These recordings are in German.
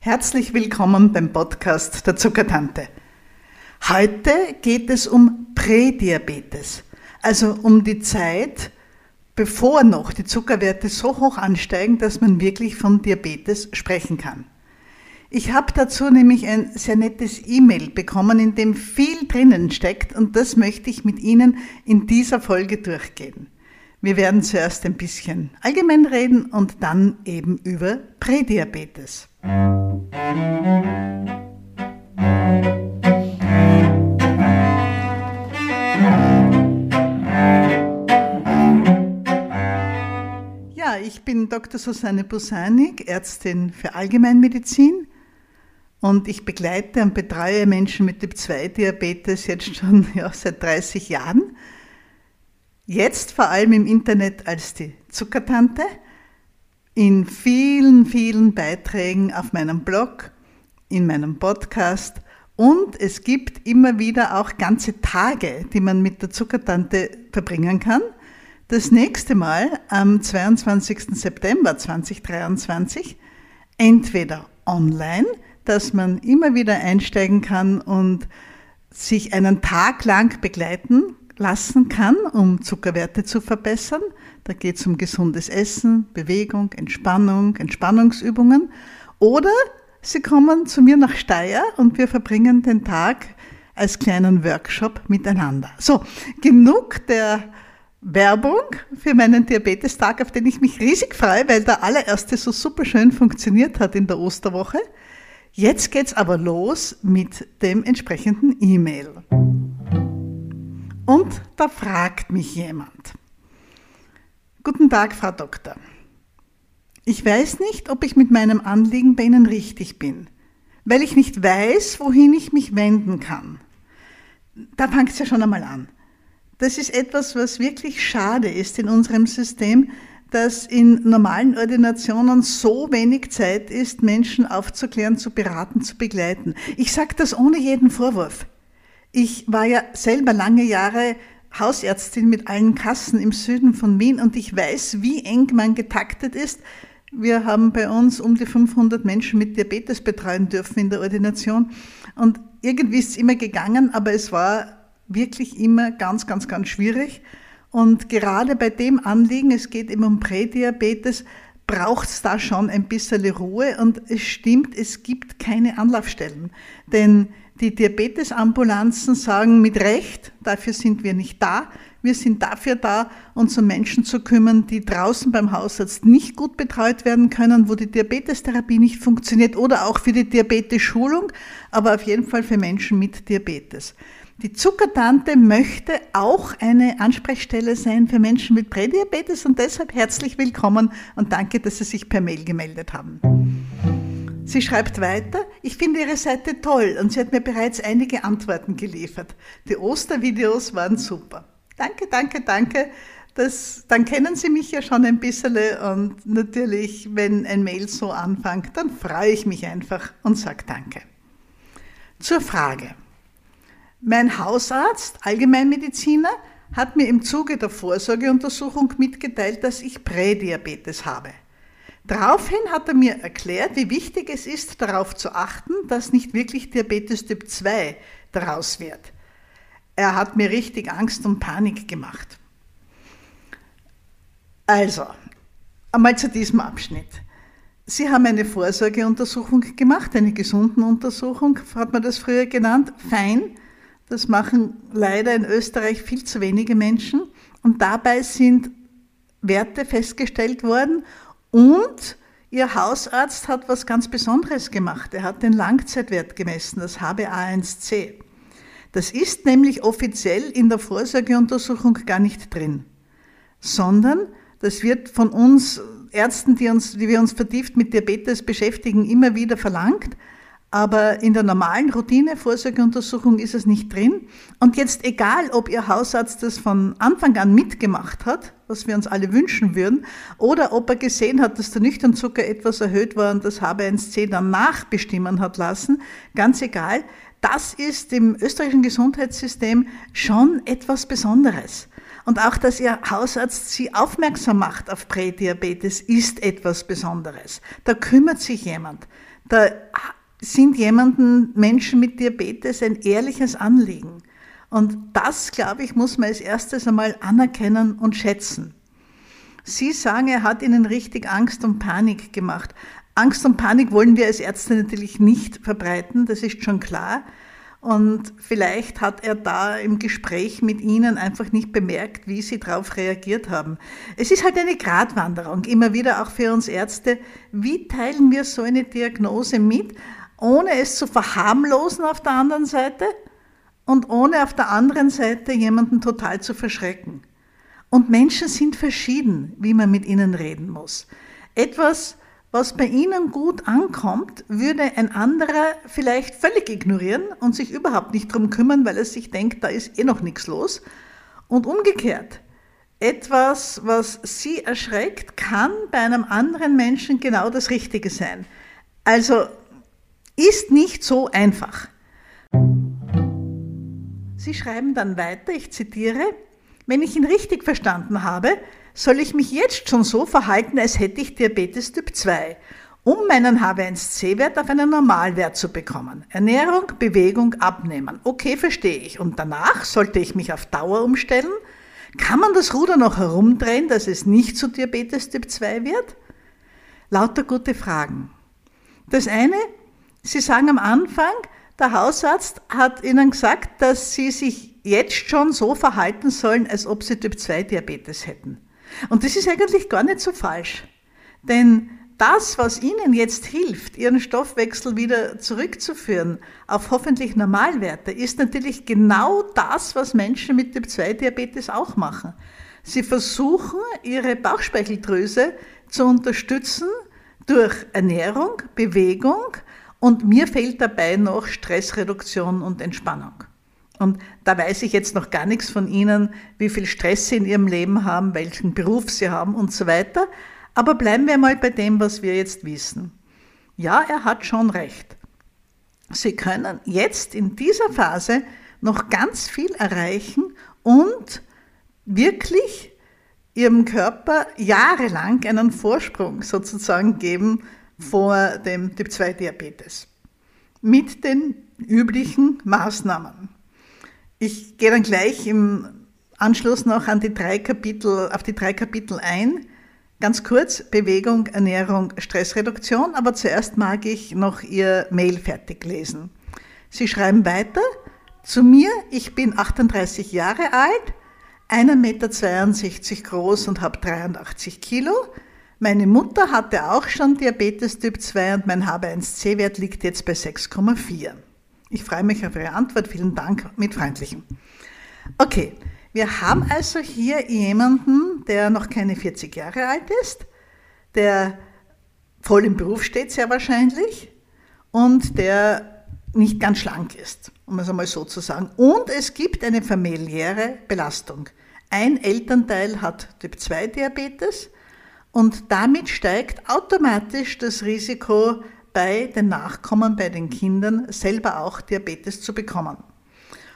Herzlich willkommen beim Podcast der Zuckertante. Heute geht es um Prädiabetes, also um die Zeit, bevor noch die Zuckerwerte so hoch ansteigen, dass man wirklich von Diabetes sprechen kann. Ich habe dazu nämlich ein sehr nettes E-Mail bekommen, in dem viel drinnen steckt und das möchte ich mit Ihnen in dieser Folge durchgehen. Wir werden zuerst ein bisschen allgemein reden und dann eben über Prädiabetes. Ja, ich bin Dr. Susanne Busanik, Ärztin für Allgemeinmedizin und ich begleite und betreue Menschen mit Typ-2-Diabetes jetzt schon ja, seit 30 Jahren Jetzt vor allem im Internet als die Zuckertante, in vielen, vielen Beiträgen auf meinem Blog, in meinem Podcast und es gibt immer wieder auch ganze Tage, die man mit der Zuckertante verbringen kann. Das nächste Mal am 22. September 2023, entweder online, dass man immer wieder einsteigen kann und sich einen Tag lang begleiten lassen kann, um Zuckerwerte zu verbessern. Da geht es um gesundes Essen, Bewegung, Entspannung, Entspannungsübungen. Oder Sie kommen zu mir nach Steyr und wir verbringen den Tag als kleinen Workshop miteinander. So, genug der Werbung für meinen Diabetestag, auf den ich mich riesig freue, weil der allererste so super schön funktioniert hat in der Osterwoche. Jetzt geht's aber los mit dem entsprechenden E-Mail. Und da fragt mich jemand. Guten Tag, Frau Doktor. Ich weiß nicht, ob ich mit meinem Anliegen bei Ihnen richtig bin, weil ich nicht weiß, wohin ich mich wenden kann. Da fängt es ja schon einmal an. Das ist etwas, was wirklich schade ist in unserem System, dass in normalen Ordinationen so wenig Zeit ist, Menschen aufzuklären, zu beraten, zu begleiten. Ich sage das ohne jeden Vorwurf. Ich war ja selber lange Jahre Hausärztin mit allen Kassen im Süden von Wien und ich weiß, wie eng man getaktet ist. Wir haben bei uns um die 500 Menschen mit Diabetes betreuen dürfen in der Ordination und irgendwie ist es immer gegangen, aber es war wirklich immer ganz, ganz, ganz schwierig. Und gerade bei dem Anliegen, es geht immer um Prädiabetes, braucht es da schon ein bisschen Ruhe und es stimmt, es gibt keine Anlaufstellen. Denn die Diabetesambulanzen sagen mit Recht, dafür sind wir nicht da. Wir sind dafür da, uns um Menschen zu kümmern, die draußen beim Hausarzt nicht gut betreut werden können, wo die Diabetestherapie nicht funktioniert oder auch für die Diabetes-Schulung, aber auf jeden Fall für Menschen mit Diabetes. Die Zuckertante möchte auch eine Ansprechstelle sein für Menschen mit Prädiabetes und deshalb herzlich willkommen und danke, dass Sie sich per Mail gemeldet haben. Sie schreibt weiter, ich finde Ihre Seite toll und sie hat mir bereits einige Antworten geliefert. Die Ostervideos waren super. Danke, danke, danke. Das, dann kennen Sie mich ja schon ein bisschen und natürlich, wenn ein Mail so anfängt, dann freue ich mich einfach und sage Danke. Zur Frage. Mein Hausarzt, Allgemeinmediziner, hat mir im Zuge der Vorsorgeuntersuchung mitgeteilt, dass ich Prädiabetes habe. Daraufhin hat er mir erklärt, wie wichtig es ist, darauf zu achten, dass nicht wirklich Diabetes Typ 2 daraus wird. Er hat mir richtig Angst und Panik gemacht. Also, einmal zu diesem Abschnitt. Sie haben eine Vorsorgeuntersuchung gemacht, eine gesunden Untersuchung, hat man das früher genannt. Fein, das machen leider in Österreich viel zu wenige Menschen. Und dabei sind Werte festgestellt worden und Ihr Hausarzt hat was ganz Besonderes gemacht. Er hat den Langzeitwert gemessen, das HbA1c. Das ist nämlich offiziell in der Vorsorgeuntersuchung gar nicht drin, sondern das wird von uns Ärzten, die, uns, die wir uns vertieft mit Diabetes beschäftigen, immer wieder verlangt. Aber in der normalen Routine-Vorsorgeuntersuchung ist es nicht drin. Und jetzt egal, ob Ihr Hausarzt das von Anfang an mitgemacht hat, was wir uns alle wünschen würden, oder ob er gesehen hat, dass der Nüchternzucker etwas erhöht war und das HB1C dann nachbestimmen hat lassen, ganz egal, das ist im österreichischen Gesundheitssystem schon etwas Besonderes. Und auch, dass Ihr Hausarzt Sie aufmerksam macht auf Prädiabetes, ist etwas Besonderes. Da kümmert sich jemand Da sind jemanden, Menschen mit Diabetes, ein ehrliches Anliegen. Und das, glaube ich, muss man als erstes einmal anerkennen und schätzen. Sie sagen, er hat Ihnen richtig Angst und Panik gemacht. Angst und Panik wollen wir als Ärzte natürlich nicht verbreiten, das ist schon klar. Und vielleicht hat er da im Gespräch mit Ihnen einfach nicht bemerkt, wie Sie darauf reagiert haben. Es ist halt eine Gratwanderung, immer wieder auch für uns Ärzte. Wie teilen wir so eine Diagnose mit, ohne es zu verharmlosen auf der anderen Seite und ohne auf der anderen Seite jemanden total zu verschrecken? Und Menschen sind verschieden, wie man mit ihnen reden muss. Etwas, was bei Ihnen gut ankommt, würde ein anderer vielleicht völlig ignorieren und sich überhaupt nicht drum kümmern, weil er sich denkt, da ist eh noch nichts los. Und umgekehrt, etwas, was Sie erschreckt, kann bei einem anderen Menschen genau das Richtige sein. Also ist nicht so einfach. Sie schreiben dann weiter, ich zitiere, wenn ich ihn richtig verstanden habe, soll ich mich jetzt schon so verhalten, als hätte ich Diabetes Typ 2, um meinen HbA1c-Wert auf einen Normalwert zu bekommen. Ernährung, Bewegung, Abnehmen. Okay, verstehe ich. Und danach sollte ich mich auf Dauer umstellen? Kann man das Ruder noch herumdrehen, dass es nicht zu Diabetes Typ 2 wird? Lauter gute Fragen. Das eine, Sie sagen am Anfang, der Hausarzt hat Ihnen gesagt, dass Sie sich jetzt schon so verhalten sollen, als ob Sie Typ 2 Diabetes hätten. Und das ist eigentlich gar nicht so falsch. Denn das, was Ihnen jetzt hilft, Ihren Stoffwechsel wieder zurückzuführen auf hoffentlich Normalwerte, ist natürlich genau das, was Menschen mit Typ-2-Diabetes auch machen. Sie versuchen, ihre Bauchspeicheldrüse zu unterstützen durch Ernährung, Bewegung und mir fehlt dabei noch Stressreduktion und Entspannung. Und da weiß ich jetzt noch gar nichts von Ihnen, wie viel Stress Sie in Ihrem Leben haben, welchen Beruf Sie haben und so weiter. Aber bleiben wir mal bei dem, was wir jetzt wissen. Ja, er hat schon recht. Sie können jetzt in dieser Phase noch ganz viel erreichen und wirklich Ihrem Körper jahrelang einen Vorsprung sozusagen geben vor dem Typ-2-Diabetes. Mit den üblichen Maßnahmen. Ich gehe dann gleich im Anschluss noch an die drei Kapitel, auf die drei Kapitel ein. Ganz kurz, Bewegung, Ernährung, Stressreduktion, aber zuerst mag ich noch Ihr Mail fertig lesen. Sie schreiben weiter, zu mir, ich bin 38 Jahre alt, 1,62 Meter groß und habe 83 Kilo. Meine Mutter hatte auch schon Diabetes Typ 2 und mein HbA1c-Wert liegt jetzt bei 6,4. Ich freue mich auf Ihre Antwort. Vielen Dank mit Freundlichen. Okay, wir haben also hier jemanden, der noch keine 40 Jahre alt ist, der voll im Beruf steht, sehr wahrscheinlich, und der nicht ganz schlank ist, um es einmal so zu sagen. Und es gibt eine familiäre Belastung. Ein Elternteil hat Typ-2-Diabetes und damit steigt automatisch das Risiko bei den Nachkommen, bei den Kindern selber auch Diabetes zu bekommen.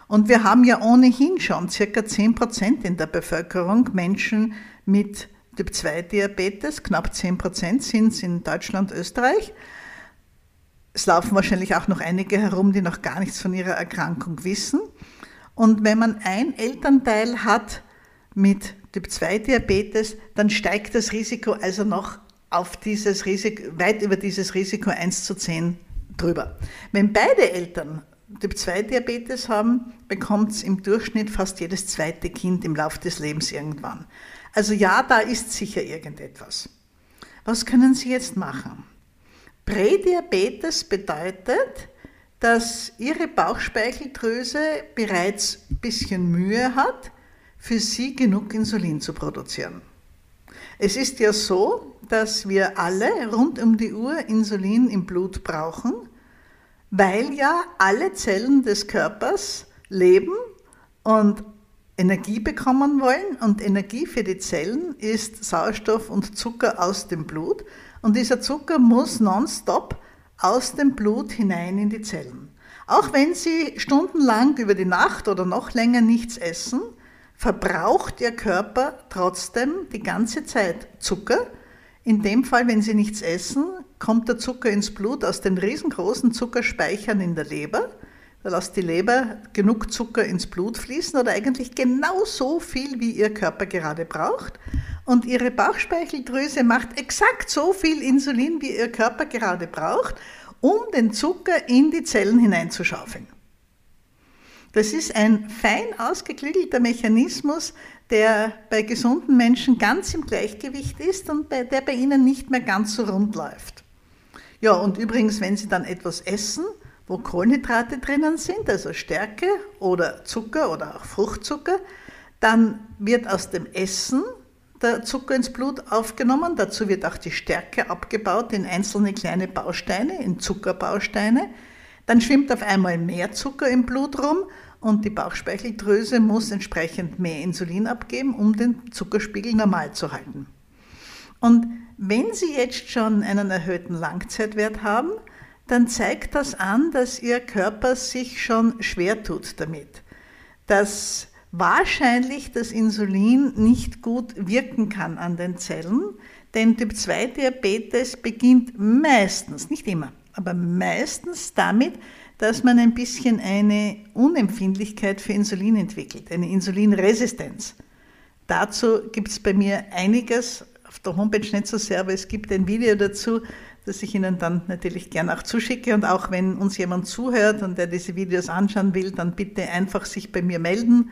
Und wir haben ja ohnehin schon circa 10 Prozent in der Bevölkerung Menschen mit Typ-2-Diabetes. Knapp 10 Prozent sind es in Deutschland, Österreich. Es laufen wahrscheinlich auch noch einige herum, die noch gar nichts von ihrer Erkrankung wissen. Und wenn man ein Elternteil hat mit Typ-2-Diabetes, dann steigt das Risiko also noch auf dieses Risiko, weit über dieses Risiko 1 zu 10 drüber. Wenn beide Eltern Typ-2-Diabetes haben, bekommt es im Durchschnitt fast jedes zweite Kind im Laufe des Lebens irgendwann. Also ja, da ist sicher irgendetwas. Was können Sie jetzt machen? Prädiabetes bedeutet, dass Ihre Bauchspeicheldrüse bereits ein bisschen Mühe hat, für Sie genug Insulin zu produzieren. Es ist ja so, dass wir alle rund um die Uhr Insulin im Blut brauchen, weil ja alle Zellen des Körpers leben und Energie bekommen wollen. Und Energie für die Zellen ist Sauerstoff und Zucker aus dem Blut. Und dieser Zucker muss nonstop aus dem Blut hinein in die Zellen. Auch wenn Sie stundenlang über die Nacht oder noch länger nichts essen, verbraucht Ihr Körper trotzdem die ganze Zeit Zucker. In dem Fall, wenn Sie nichts essen, kommt der Zucker ins Blut aus den riesengroßen Zuckerspeichern in der Leber. Da lässt die Leber genug Zucker ins Blut fließen oder eigentlich genau so viel, wie ihr Körper gerade braucht. Und ihre Bauchspeicheldrüse macht exakt so viel Insulin, wie ihr Körper gerade braucht, um den Zucker in die Zellen hineinzuschaufeln. Das ist ein fein ausgeklügelter Mechanismus, der bei gesunden Menschen ganz im Gleichgewicht ist und bei, der bei ihnen nicht mehr ganz so rund läuft. Ja, und übrigens, wenn Sie dann etwas essen, wo Kohlenhydrate drinnen sind, also Stärke oder Zucker oder auch Fruchtzucker, dann wird aus dem Essen der Zucker ins Blut aufgenommen. Dazu wird auch die Stärke abgebaut in einzelne kleine Bausteine, in Zuckerbausteine. Dann schwimmt auf einmal mehr Zucker im Blut rum und die Bauchspeicheldrüse muss entsprechend mehr Insulin abgeben, um den Zuckerspiegel normal zu halten. Und wenn Sie jetzt schon einen erhöhten Langzeitwert haben, dann zeigt das an, dass Ihr Körper sich schon schwer tut damit, dass wahrscheinlich das Insulin nicht gut wirken kann an den Zellen, denn Typ 2 Diabetes beginnt meistens, nicht immer, aber meistens damit, dass man ein bisschen eine Unempfindlichkeit für Insulin entwickelt, eine Insulinresistenz. Dazu gibt es bei mir einiges, auf der Homepage nicht so sehr, aber es gibt ein Video dazu, das ich Ihnen dann natürlich gern auch zuschicke. Und auch wenn uns jemand zuhört und der diese Videos anschauen will, dann bitte einfach sich bei mir melden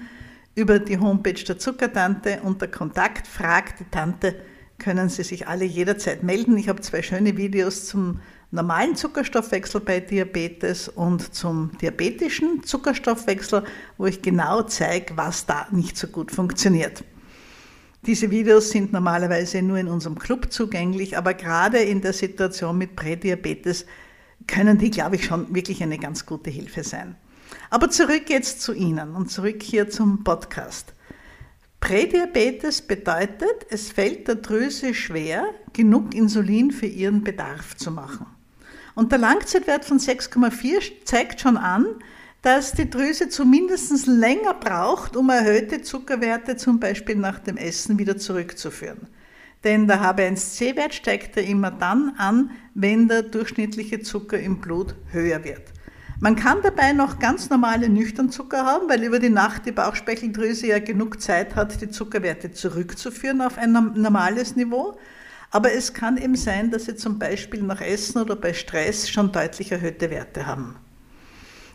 über die Homepage der Zuckertante unter Kontakt, fragt die Tante, können Sie sich alle jederzeit melden. Ich habe zwei schöne Videos zum normalen Zuckerstoffwechsel bei Diabetes und zum diabetischen Zuckerstoffwechsel, wo ich genau zeige, was da nicht so gut funktioniert. Diese Videos sind normalerweise nur in unserem Club zugänglich, aber gerade in der Situation mit Prädiabetes können die, glaube ich, schon wirklich eine ganz gute Hilfe sein. Aber zurück jetzt zu Ihnen und zurück hier zum Podcast. Prädiabetes bedeutet, es fällt der Drüse schwer, genug Insulin für ihren Bedarf zu machen. Und der Langzeitwert von 6,4 zeigt schon an, dass die Drüse zumindest länger braucht, um erhöhte Zuckerwerte zum Beispiel nach dem Essen wieder zurückzuführen. Denn der HB1C-Wert steigt ja immer dann an, wenn der durchschnittliche Zucker im Blut höher wird. Man kann dabei noch ganz normale Nüchternzucker haben, weil über die Nacht die Bauchspeicheldrüse ja genug Zeit hat, die Zuckerwerte zurückzuführen auf ein normales Niveau. Aber es kann eben sein, dass Sie zum Beispiel nach Essen oder bei Stress schon deutlich erhöhte Werte haben.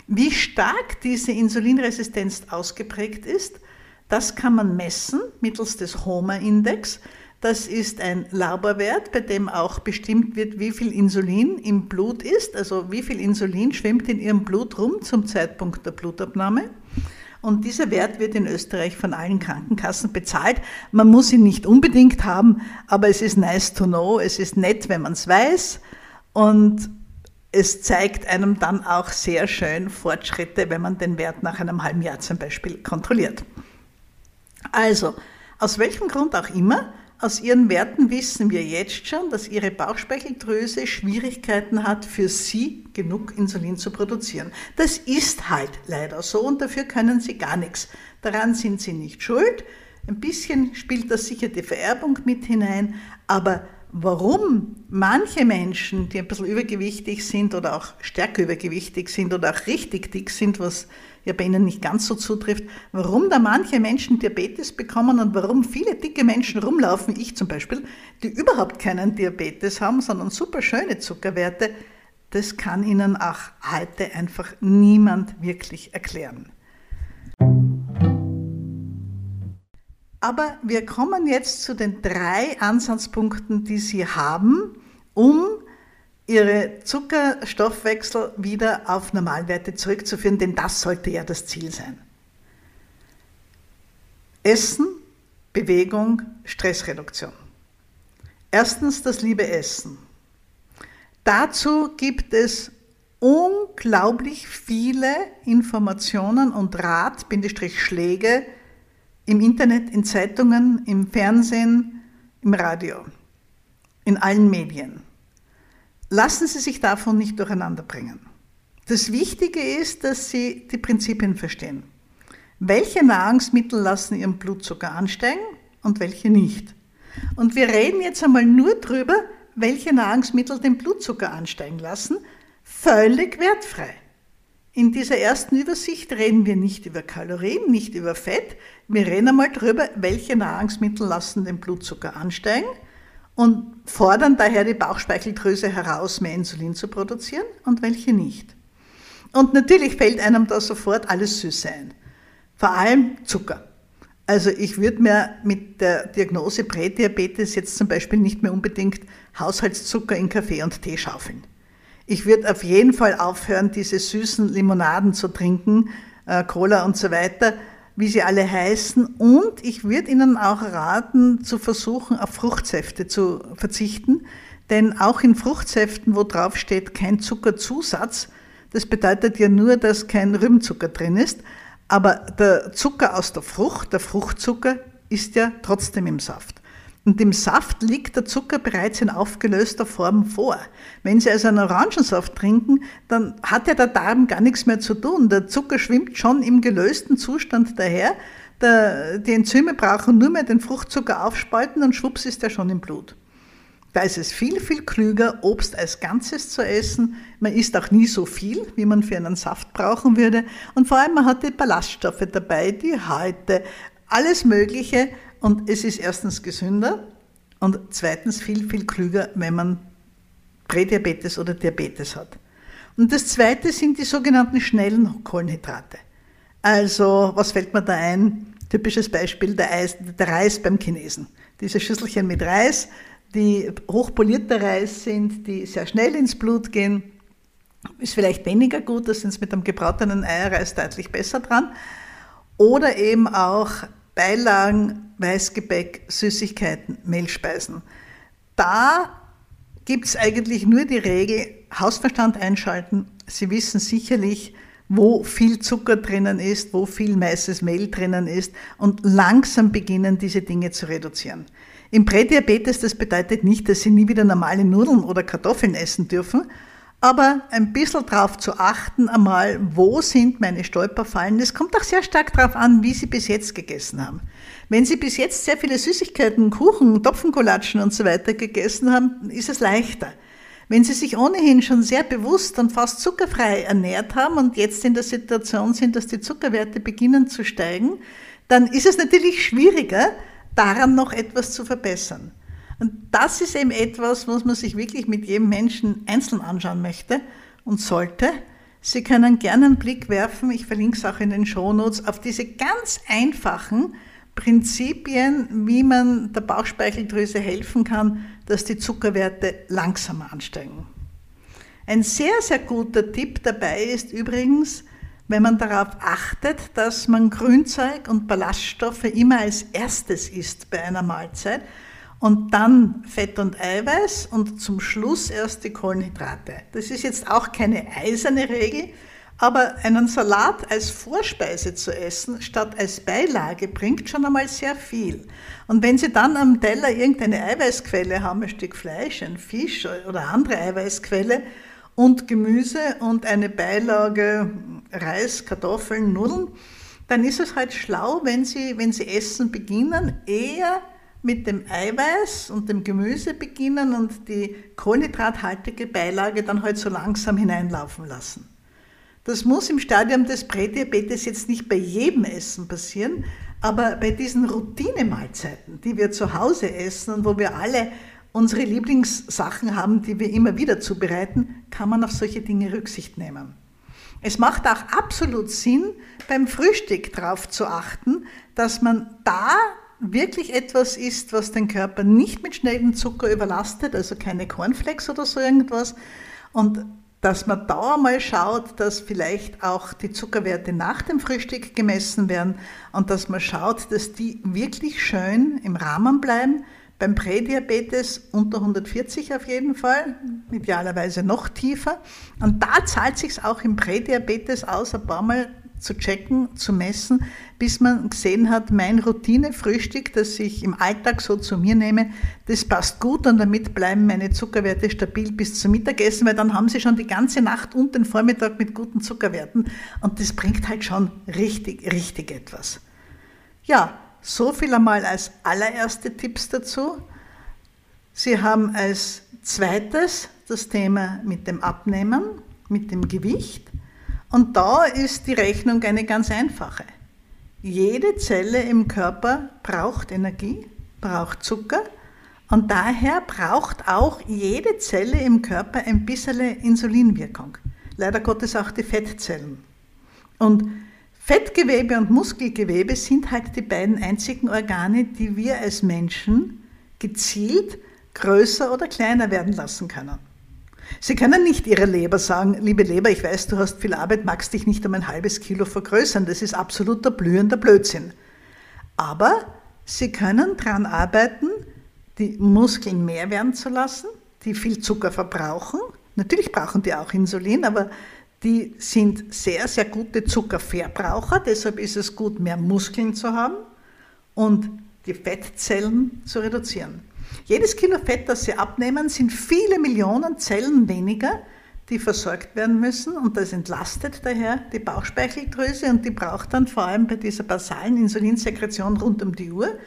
Wie stark diese Insulinresistenz ausgeprägt ist, das kann man messen mittels des HOMA-Index. Das ist ein Laborwert, bei dem auch bestimmt wird, wie viel Insulin im Blut ist, also wie viel Insulin schwimmt in Ihrem Blut rum zum Zeitpunkt der Blutabnahme. Und dieser Wert wird in Österreich von allen Krankenkassen bezahlt. Man muss ihn nicht unbedingt haben, aber es ist nice to know, es ist nett, wenn man es weiß. Und es zeigt einem dann auch sehr schön Fortschritte, wenn man den Wert nach einem halben Jahr zum Beispiel kontrolliert. Also, aus welchem Grund auch immer, aus ihren Werten wissen wir jetzt schon, dass ihre Bauchspeicheldrüse Schwierigkeiten hat, für sie genug Insulin zu produzieren. Das ist halt leider so und dafür können sie gar nichts. Daran sind sie nicht schuld. Ein bisschen spielt das sicher die Vererbung mit hinein, aber warum manche Menschen, die ein bisschen übergewichtig sind oder auch stärker übergewichtig sind oder auch richtig dick sind, was ja bei ihnen nicht ganz so zutrifft, warum da manche Menschen Diabetes bekommen und warum viele dicke Menschen rumlaufen, ich zum Beispiel, die überhaupt keinen Diabetes haben, sondern super schöne Zuckerwerte, das kann ihnen auch heute einfach niemand wirklich erklären. Aber wir kommen jetzt zu den drei Ansatzpunkten, die Sie haben, um ihre Zuckerstoffwechsel wieder auf Normalwerte zurückzuführen, denn das sollte ja das Ziel sein. Essen, Bewegung, Stressreduktion. Erstens das liebe Essen. Dazu gibt es unglaublich viele Informationen und Rat-Schläge im Internet, in Zeitungen, im Fernsehen, im Radio, in allen Medien. Lassen Sie sich davon nicht durcheinander bringen. Das Wichtige ist, dass Sie die Prinzipien verstehen. Welche Nahrungsmittel lassen Ihren Blutzucker ansteigen und welche nicht? Und wir reden jetzt einmal nur darüber, welche Nahrungsmittel den Blutzucker ansteigen lassen, völlig wertfrei. In dieser ersten Übersicht reden wir nicht über Kalorien, nicht über Fett. Wir reden einmal darüber, welche Nahrungsmittel lassen den Blutzucker ansteigen und fordern daher die Bauchspeicheldrüse heraus, mehr Insulin zu produzieren und welche nicht. Und natürlich fällt einem da sofort alles Süße ein. Vor allem Zucker. Also ich würde mir mit der Diagnose Prädiabetes jetzt zum Beispiel nicht mehr unbedingt Haushaltszucker in Kaffee und Tee schaufeln. Ich würde auf jeden Fall aufhören, diese süßen Limonaden zu trinken, äh, Cola und so weiter, wie sie alle heißen. Und ich würde Ihnen auch raten, zu versuchen, auf Fruchtsäfte zu verzichten. Denn auch in Fruchtsäften, wo drauf steht, kein Zuckerzusatz, das bedeutet ja nur, dass kein Rübenzucker drin ist. Aber der Zucker aus der Frucht, der Fruchtzucker, ist ja trotzdem im Saft. Und im Saft liegt der Zucker bereits in aufgelöster Form vor. Wenn Sie also einen Orangensaft trinken, dann hat ja der Darm gar nichts mehr zu tun. Der Zucker schwimmt schon im gelösten Zustand daher. Der, die Enzyme brauchen nur mehr den Fruchtzucker aufspalten und schwupps ist er schon im Blut. Da ist es viel, viel klüger, Obst als Ganzes zu essen. Man isst auch nie so viel, wie man für einen Saft brauchen würde. Und vor allem, man hat die Ballaststoffe dabei, die Häute, alles Mögliche, und es ist erstens gesünder und zweitens viel, viel klüger, wenn man Prädiabetes oder Diabetes hat. Und das zweite sind die sogenannten schnellen Kohlenhydrate. Also, was fällt mir da ein? Typisches Beispiel, der, Eis, der Reis beim Chinesen. Diese Schüsselchen mit Reis, die hochpolierter Reis sind, die sehr schnell ins Blut gehen. Ist vielleicht weniger gut, da sind sie mit einem gebratenen Eierreis deutlich besser dran. Oder eben auch Beilagen, Weißgebäck, Süßigkeiten, Mehlspeisen. Da gibt es eigentlich nur die Regel, Hausverstand einschalten. Sie wissen sicherlich, wo viel Zucker drinnen ist, wo viel weißes Mehl drinnen ist und langsam beginnen, diese Dinge zu reduzieren. Im Prädiabetes, das bedeutet nicht, dass Sie nie wieder normale Nudeln oder Kartoffeln essen dürfen, aber ein bisschen darauf zu achten, einmal, wo sind meine Stolperfallen. Das kommt auch sehr stark darauf an, wie Sie bis jetzt gegessen haben. Wenn Sie bis jetzt sehr viele Süßigkeiten, Kuchen, Topfenkolatschen und so weiter gegessen haben, ist es leichter. Wenn Sie sich ohnehin schon sehr bewusst und fast zuckerfrei ernährt haben und jetzt in der Situation sind, dass die Zuckerwerte beginnen zu steigen, dann ist es natürlich schwieriger, daran noch etwas zu verbessern. Und das ist eben etwas, was man sich wirklich mit jedem Menschen einzeln anschauen möchte und sollte. Sie können gerne einen Blick werfen, ich verlinke es auch in den Shownotes, auf diese ganz einfachen Prinzipien, wie man der Bauchspeicheldrüse helfen kann, dass die Zuckerwerte langsamer ansteigen. Ein sehr, sehr guter Tipp dabei ist übrigens, wenn man darauf achtet, dass man Grünzeug und Ballaststoffe immer als erstes isst bei einer Mahlzeit und dann Fett und Eiweiß und zum Schluss erst die Kohlenhydrate. Das ist jetzt auch keine eiserne Regel, aber einen Salat als Vorspeise zu essen statt als Beilage bringt schon einmal sehr viel. Und wenn Sie dann am Teller irgendeine Eiweißquelle haben, ein Stück Fleisch, ein Fisch oder andere Eiweißquelle und Gemüse und eine Beilage Reis, Kartoffeln, Nudeln, dann ist es halt schlau, wenn Sie, wenn Sie essen beginnen, eher mit dem Eiweiß und dem Gemüse beginnen und die kohlenhydrathaltige Beilage dann halt so langsam hineinlaufen lassen. Das muss im Stadium des Prädiabetes jetzt nicht bei jedem Essen passieren, aber bei diesen Routinemahlzeiten, die wir zu Hause essen und wo wir alle unsere Lieblingssachen haben, die wir immer wieder zubereiten, kann man auf solche Dinge Rücksicht nehmen. Es macht auch absolut Sinn, beim Frühstück darauf zu achten, dass man da wirklich etwas isst, was den Körper nicht mit schnellem Zucker überlastet, also keine Cornflakes oder so irgendwas. Und dass man da mal schaut, dass vielleicht auch die Zuckerwerte nach dem Frühstück gemessen werden und dass man schaut, dass die wirklich schön im Rahmen bleiben. Beim Prädiabetes unter 140 auf jeden Fall, idealerweise noch tiefer. Und da zahlt sich auch im Prädiabetes aus, ein paar Mal zu checken, zu messen, bis man gesehen hat, mein Routinefrühstück, das ich im Alltag so zu mir nehme, das passt gut und damit bleiben meine Zuckerwerte stabil bis zum Mittagessen, weil dann haben sie schon die ganze Nacht und den Vormittag mit guten Zuckerwerten und das bringt halt schon richtig, richtig etwas. Ja, so viel einmal als allererste Tipps dazu. Sie haben als zweites das Thema mit dem Abnehmen, mit dem Gewicht. Und da ist die Rechnung eine ganz einfache. Jede Zelle im Körper braucht Energie, braucht Zucker und daher braucht auch jede Zelle im Körper ein bisschen Insulinwirkung. Leider Gottes auch die Fettzellen. Und Fettgewebe und Muskelgewebe sind halt die beiden einzigen Organe, die wir als Menschen gezielt größer oder kleiner werden lassen können. Sie können nicht Ihrer Leber sagen, liebe Leber, ich weiß, du hast viel Arbeit, magst dich nicht um ein halbes Kilo vergrößern. Das ist absoluter blühender Blödsinn. Aber Sie können daran arbeiten, die Muskeln mehr werden zu lassen, die viel Zucker verbrauchen. Natürlich brauchen die auch Insulin, aber die sind sehr, sehr gute Zuckerverbraucher. Deshalb ist es gut, mehr Muskeln zu haben und die Fettzellen zu reduzieren. Jedes Kilo Fett, das Sie abnehmen, sind viele Millionen Zellen weniger, die versorgt werden müssen und das entlastet daher die Bauchspeicheldrüse und die braucht dann vor allem bei dieser basalen Insulinsekretion rund um die Uhr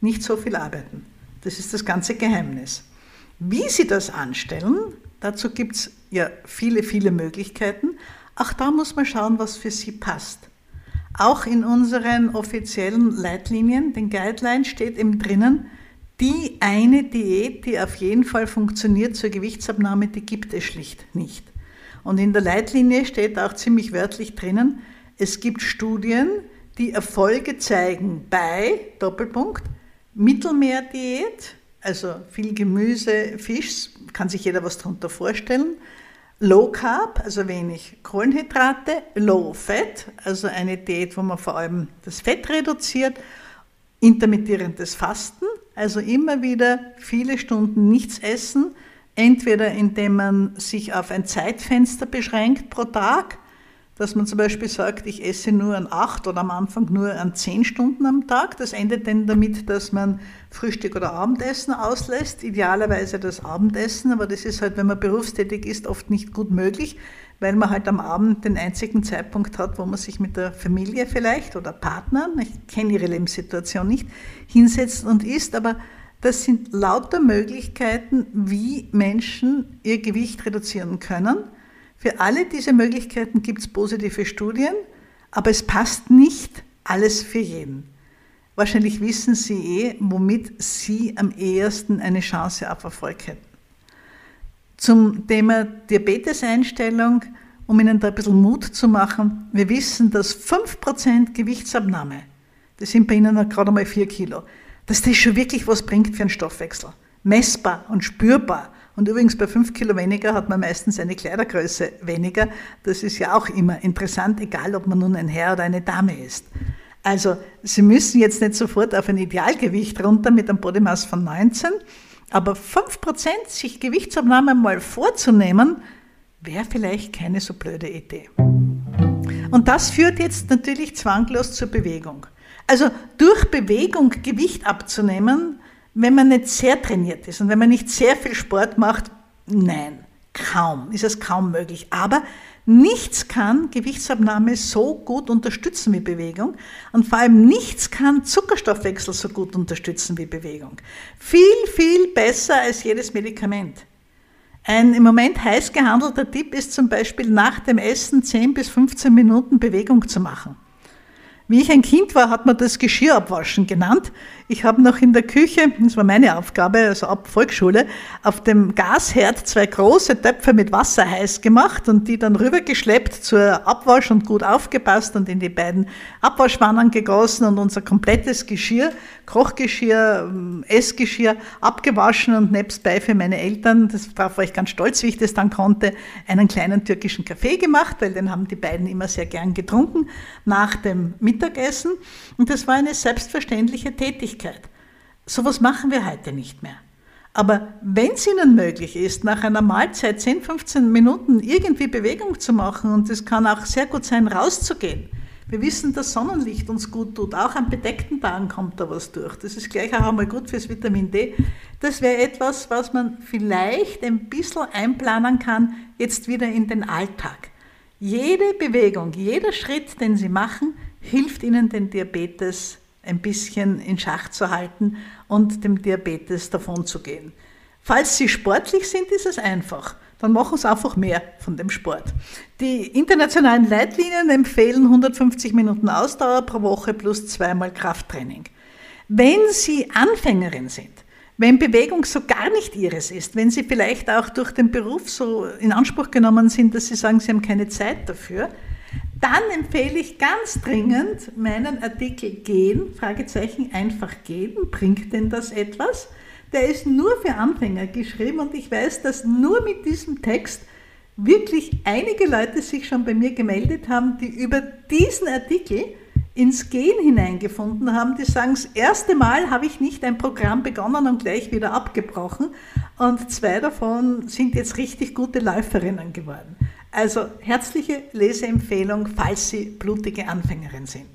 nicht so viel arbeiten. Das ist das ganze Geheimnis. Wie Sie das anstellen, dazu gibt es ja viele, viele Möglichkeiten. Auch da muss man schauen, was für Sie passt. Auch in unseren offiziellen Leitlinien, den Guidelines, steht eben drinnen, die eine Diät, die auf jeden Fall funktioniert zur Gewichtsabnahme, die gibt es schlicht nicht. Und in der Leitlinie steht auch ziemlich wörtlich drinnen, es gibt Studien, die Erfolge zeigen bei, Doppelpunkt, Mittelmeerdiät, also viel Gemüse, Fisch, kann sich jeder was darunter vorstellen, Low Carb, also wenig Kohlenhydrate, Low Fat, also eine Diät, wo man vor allem das Fett reduziert, intermittierendes Fasten, also immer wieder viele Stunden nichts essen, entweder indem man sich auf ein Zeitfenster beschränkt pro Tag, dass man zum Beispiel sagt, ich esse nur an acht oder am Anfang nur an zehn Stunden am Tag. Das endet dann damit, dass man Frühstück oder Abendessen auslässt, idealerweise das Abendessen, aber das ist halt, wenn man berufstätig ist, oft nicht gut möglich, weil man halt am Abend den einzigen Zeitpunkt hat, wo man sich mit der Familie vielleicht oder Partner, ich kenne ihre Lebenssituation nicht, hinsetzt und isst, aber das sind lauter Möglichkeiten, wie Menschen ihr Gewicht reduzieren können für alle diese Möglichkeiten gibt es positive Studien, aber es passt nicht alles für jeden. Wahrscheinlich wissen Sie eh, womit Sie am ehesten eine Chance auf Erfolg hätten. Zum Thema Diabeteseinstellung, um Ihnen da ein bisschen Mut zu machen. Wir wissen, dass 5% Gewichtsabnahme, das sind bei Ihnen gerade mal 4 Kilo, dass das schon wirklich was bringt für den Stoffwechsel. Messbar und spürbar. Und übrigens bei fünf Kilo weniger hat man meistens eine Kleidergröße weniger. Das ist ja auch immer interessant, egal ob man nun ein Herr oder eine Dame ist. Also Sie müssen jetzt nicht sofort auf ein Idealgewicht runter mit einem Bodymass von 19, aber 5% sich Gewichtsabnahme mal vorzunehmen, wäre vielleicht keine so blöde Idee. Und das führt jetzt natürlich zwanglos zur Bewegung. Also durch Bewegung Gewicht abzunehmen, wenn man nicht sehr trainiert ist und wenn man nicht sehr viel Sport macht, nein, kaum, ist es kaum möglich. Aber nichts kann Gewichtsabnahme so gut unterstützen wie Bewegung und vor allem nichts kann Zuckerstoffwechsel so gut unterstützen wie Bewegung. Viel, viel besser als jedes Medikament. Ein im Moment heiß gehandelter Tipp ist zum Beispiel nach dem Essen 10 bis 15 Minuten Bewegung zu machen. Wie ich ein Kind war, hat man das Geschirr abwaschen genannt. Ich habe noch in der Küche, das war meine Aufgabe, also ab Volksschule, auf dem Gasherd zwei große Töpfe mit Wasser heiß gemacht und die dann rübergeschleppt zur Abwasch und gut aufgepasst und in die beiden Abwaschwannen gegossen und unser komplettes Geschirr, Kochgeschirr, ähm, Essgeschirr abgewaschen und nebstbei für meine Eltern, das, darauf war ich ganz stolz, wie ich das dann konnte, einen kleinen türkischen Kaffee gemacht, weil den haben die beiden immer sehr gern getrunken nach dem Mittagessen Mittagessen und das war eine selbstverständliche Tätigkeit. Sowas machen wir heute nicht mehr. Aber wenn es Ihnen möglich ist, nach einer Mahlzeit 10, 15 Minuten irgendwie Bewegung zu machen und es kann auch sehr gut sein, rauszugehen. Wir wissen, dass Sonnenlicht uns gut tut. Auch an bedeckten Tagen kommt da was durch. Das ist gleich auch einmal gut fürs Vitamin D. Das wäre etwas, was man vielleicht ein bisschen einplanen kann, jetzt wieder in den Alltag. Jede Bewegung, jeder Schritt, den Sie machen, hilft ihnen, den Diabetes ein bisschen in Schach zu halten und dem Diabetes davonzugehen. Falls Sie sportlich sind, ist es einfach. Dann machen Sie einfach mehr von dem Sport. Die internationalen Leitlinien empfehlen 150 Minuten Ausdauer pro Woche plus zweimal Krafttraining. Wenn Sie Anfängerin sind, wenn Bewegung so gar nicht Ihres ist, wenn Sie vielleicht auch durch den Beruf so in Anspruch genommen sind, dass Sie sagen, Sie haben keine Zeit dafür, dann empfehle ich ganz dringend meinen Artikel Gehen, Fragezeichen, einfach gehen. Bringt denn das etwas? Der ist nur für Anfänger geschrieben und ich weiß, dass nur mit diesem Text wirklich einige Leute sich schon bei mir gemeldet haben, die über diesen Artikel ins Gehen hineingefunden haben, die sagen, das erste Mal habe ich nicht ein Programm begonnen und gleich wieder abgebrochen und zwei davon sind jetzt richtig gute Läuferinnen geworden. Also herzliche Leseempfehlung, falls Sie blutige Anfängerin sind.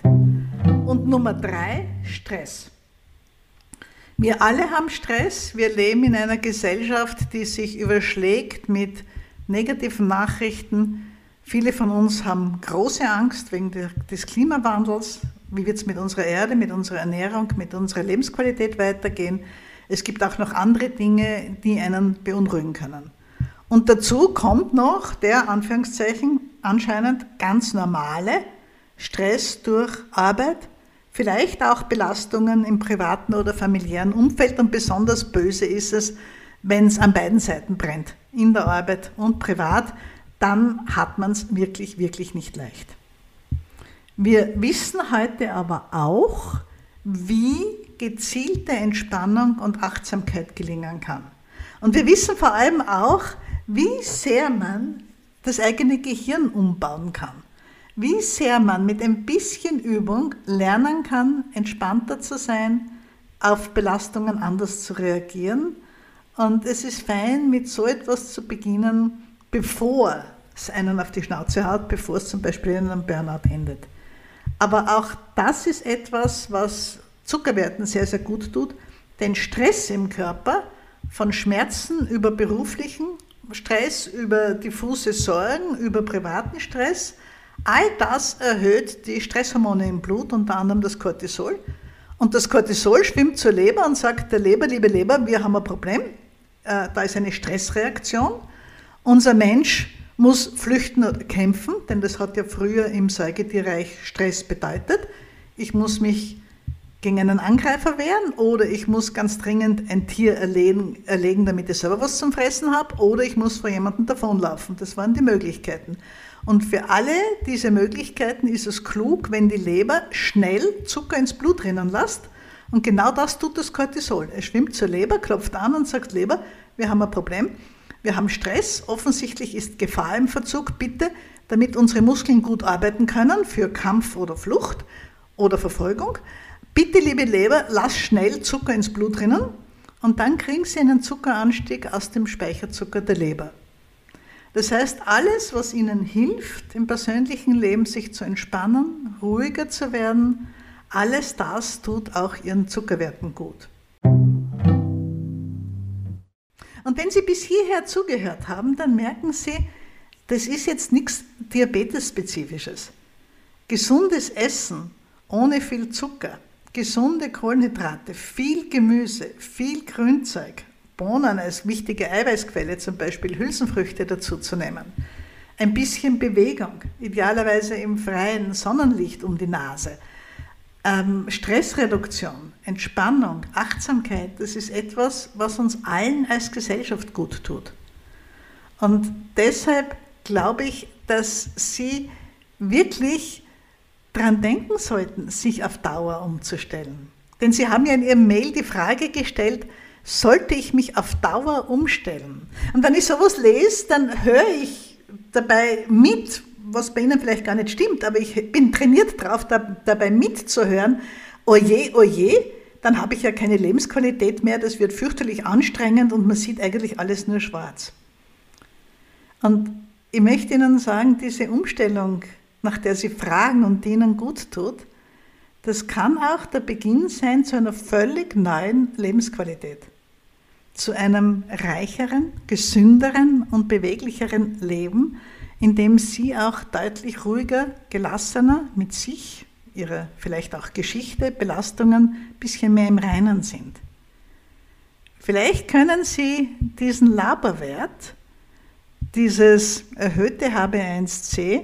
Und Nummer drei, Stress. Wir alle haben Stress. Wir leben in einer Gesellschaft, die sich überschlägt mit negativen Nachrichten. Viele von uns haben große Angst wegen des Klimawandels. Wie wird es mit unserer Erde, mit unserer Ernährung, mit unserer Lebensqualität weitergehen? Es gibt auch noch andere Dinge, die einen beunruhigen können. Und dazu kommt noch der Anführungszeichen anscheinend ganz normale Stress durch Arbeit, vielleicht auch Belastungen im privaten oder familiären Umfeld und besonders böse ist es, wenn es an beiden Seiten brennt, in der Arbeit und privat, dann hat man es wirklich, wirklich nicht leicht. Wir wissen heute aber auch, wie gezielte Entspannung und Achtsamkeit gelingen kann. Und wir wissen vor allem auch, wie sehr man das eigene Gehirn umbauen kann. Wie sehr man mit ein bisschen Übung lernen kann, entspannter zu sein, auf Belastungen anders zu reagieren. Und es ist fein, mit so etwas zu beginnen, bevor es einen auf die Schnauze haut, bevor es zum Beispiel in einem Burnout endet. Aber auch das ist etwas, was Zuckerwerten sehr, sehr gut tut. Den Stress im Körper, von Schmerzen über beruflichen Stress, über diffuse Sorgen, über privaten Stress. All das erhöht die Stresshormone im Blut, unter anderem das Cortisol. Und das Cortisol schwimmt zur Leber und sagt, der Leber, liebe Leber, wir haben ein Problem. Äh, da ist eine Stressreaktion. Unser Mensch muss flüchten oder kämpfen, denn das hat ja früher im Säugetierreich Stress bedeutet. Ich muss mich gegen einen Angreifer wehren oder ich muss ganz dringend ein Tier erlegen, erlegen, damit ich selber was zum Fressen habe oder ich muss vor jemandem davonlaufen. Das waren die Möglichkeiten. Und für alle diese Möglichkeiten ist es klug, wenn die Leber schnell Zucker ins Blut rinnen lässt. Und genau das tut das Cortisol. Es schwimmt zur Leber, klopft an und sagt, Leber, wir haben ein Problem, wir haben Stress, offensichtlich ist Gefahr im Verzug, bitte, damit unsere Muskeln gut arbeiten können für Kampf oder Flucht oder Verfolgung, Bitte, liebe Leber, lass schnell Zucker ins Blut rinnen und dann kriegen Sie einen Zuckeranstieg aus dem Speicherzucker der Leber. Das heißt, alles, was Ihnen hilft, im persönlichen Leben sich zu entspannen, ruhiger zu werden, alles das tut auch Ihren Zuckerwerten gut. Und wenn Sie bis hierher zugehört haben, dann merken Sie, das ist jetzt nichts Diabetes-spezifisches. Gesundes Essen ohne viel Zucker gesunde Kohlenhydrate, viel Gemüse, viel Grünzeug, Bohnen als wichtige Eiweißquelle, zum Beispiel Hülsenfrüchte dazu zu nehmen, ein bisschen Bewegung, idealerweise im freien Sonnenlicht um die Nase, ähm, Stressreduktion, Entspannung, Achtsamkeit, das ist etwas, was uns allen als Gesellschaft gut tut. Und deshalb glaube ich, dass Sie wirklich daran denken sollten, sich auf Dauer umzustellen. Denn Sie haben ja in Ihrem Mail die Frage gestellt, sollte ich mich auf Dauer umstellen? Und wenn ich sowas lese, dann höre ich dabei mit, was bei Ihnen vielleicht gar nicht stimmt, aber ich bin trainiert darauf, da, dabei mitzuhören, oje, oje, dann habe ich ja keine Lebensqualität mehr, das wird fürchterlich anstrengend und man sieht eigentlich alles nur schwarz. Und ich möchte Ihnen sagen, diese Umstellung nach der sie fragen und die ihnen gut tut, das kann auch der Beginn sein zu einer völlig neuen Lebensqualität, zu einem reicheren, gesünderen und beweglicheren Leben, in dem sie auch deutlich ruhiger, gelassener mit sich, ihrer vielleicht auch Geschichte, Belastungen, ein bisschen mehr im Reinen sind. Vielleicht können Sie diesen Laberwert, dieses erhöhte HB1C,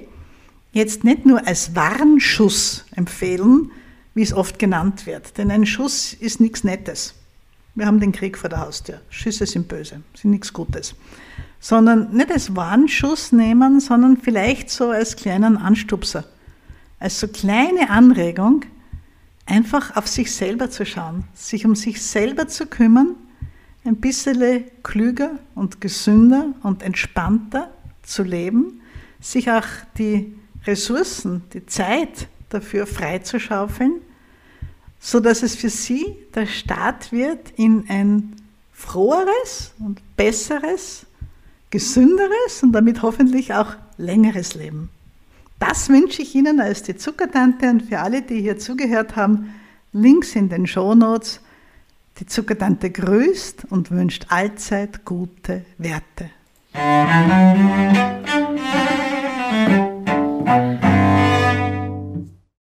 jetzt nicht nur als Warnschuss empfehlen, wie es oft genannt wird. Denn ein Schuss ist nichts Nettes. Wir haben den Krieg vor der Haustür. Schüsse sind böse, sind nichts Gutes. Sondern nicht als Warnschuss nehmen, sondern vielleicht so als kleinen Anstupser. Als so kleine Anregung, einfach auf sich selber zu schauen, sich um sich selber zu kümmern ein bisschen klüger und gesünder und entspannter zu leben, sich auch die Ressourcen, die Zeit dafür freizuschaufeln, so dass es für sie der Start wird in ein froheres und besseres, gesünderes und damit hoffentlich auch längeres Leben. Das wünsche ich Ihnen als die Zuckertante und für alle, die hier zugehört haben, Links in den Shownotes die Zuckertante grüßt und wünscht allzeit gute Werte. Thank you.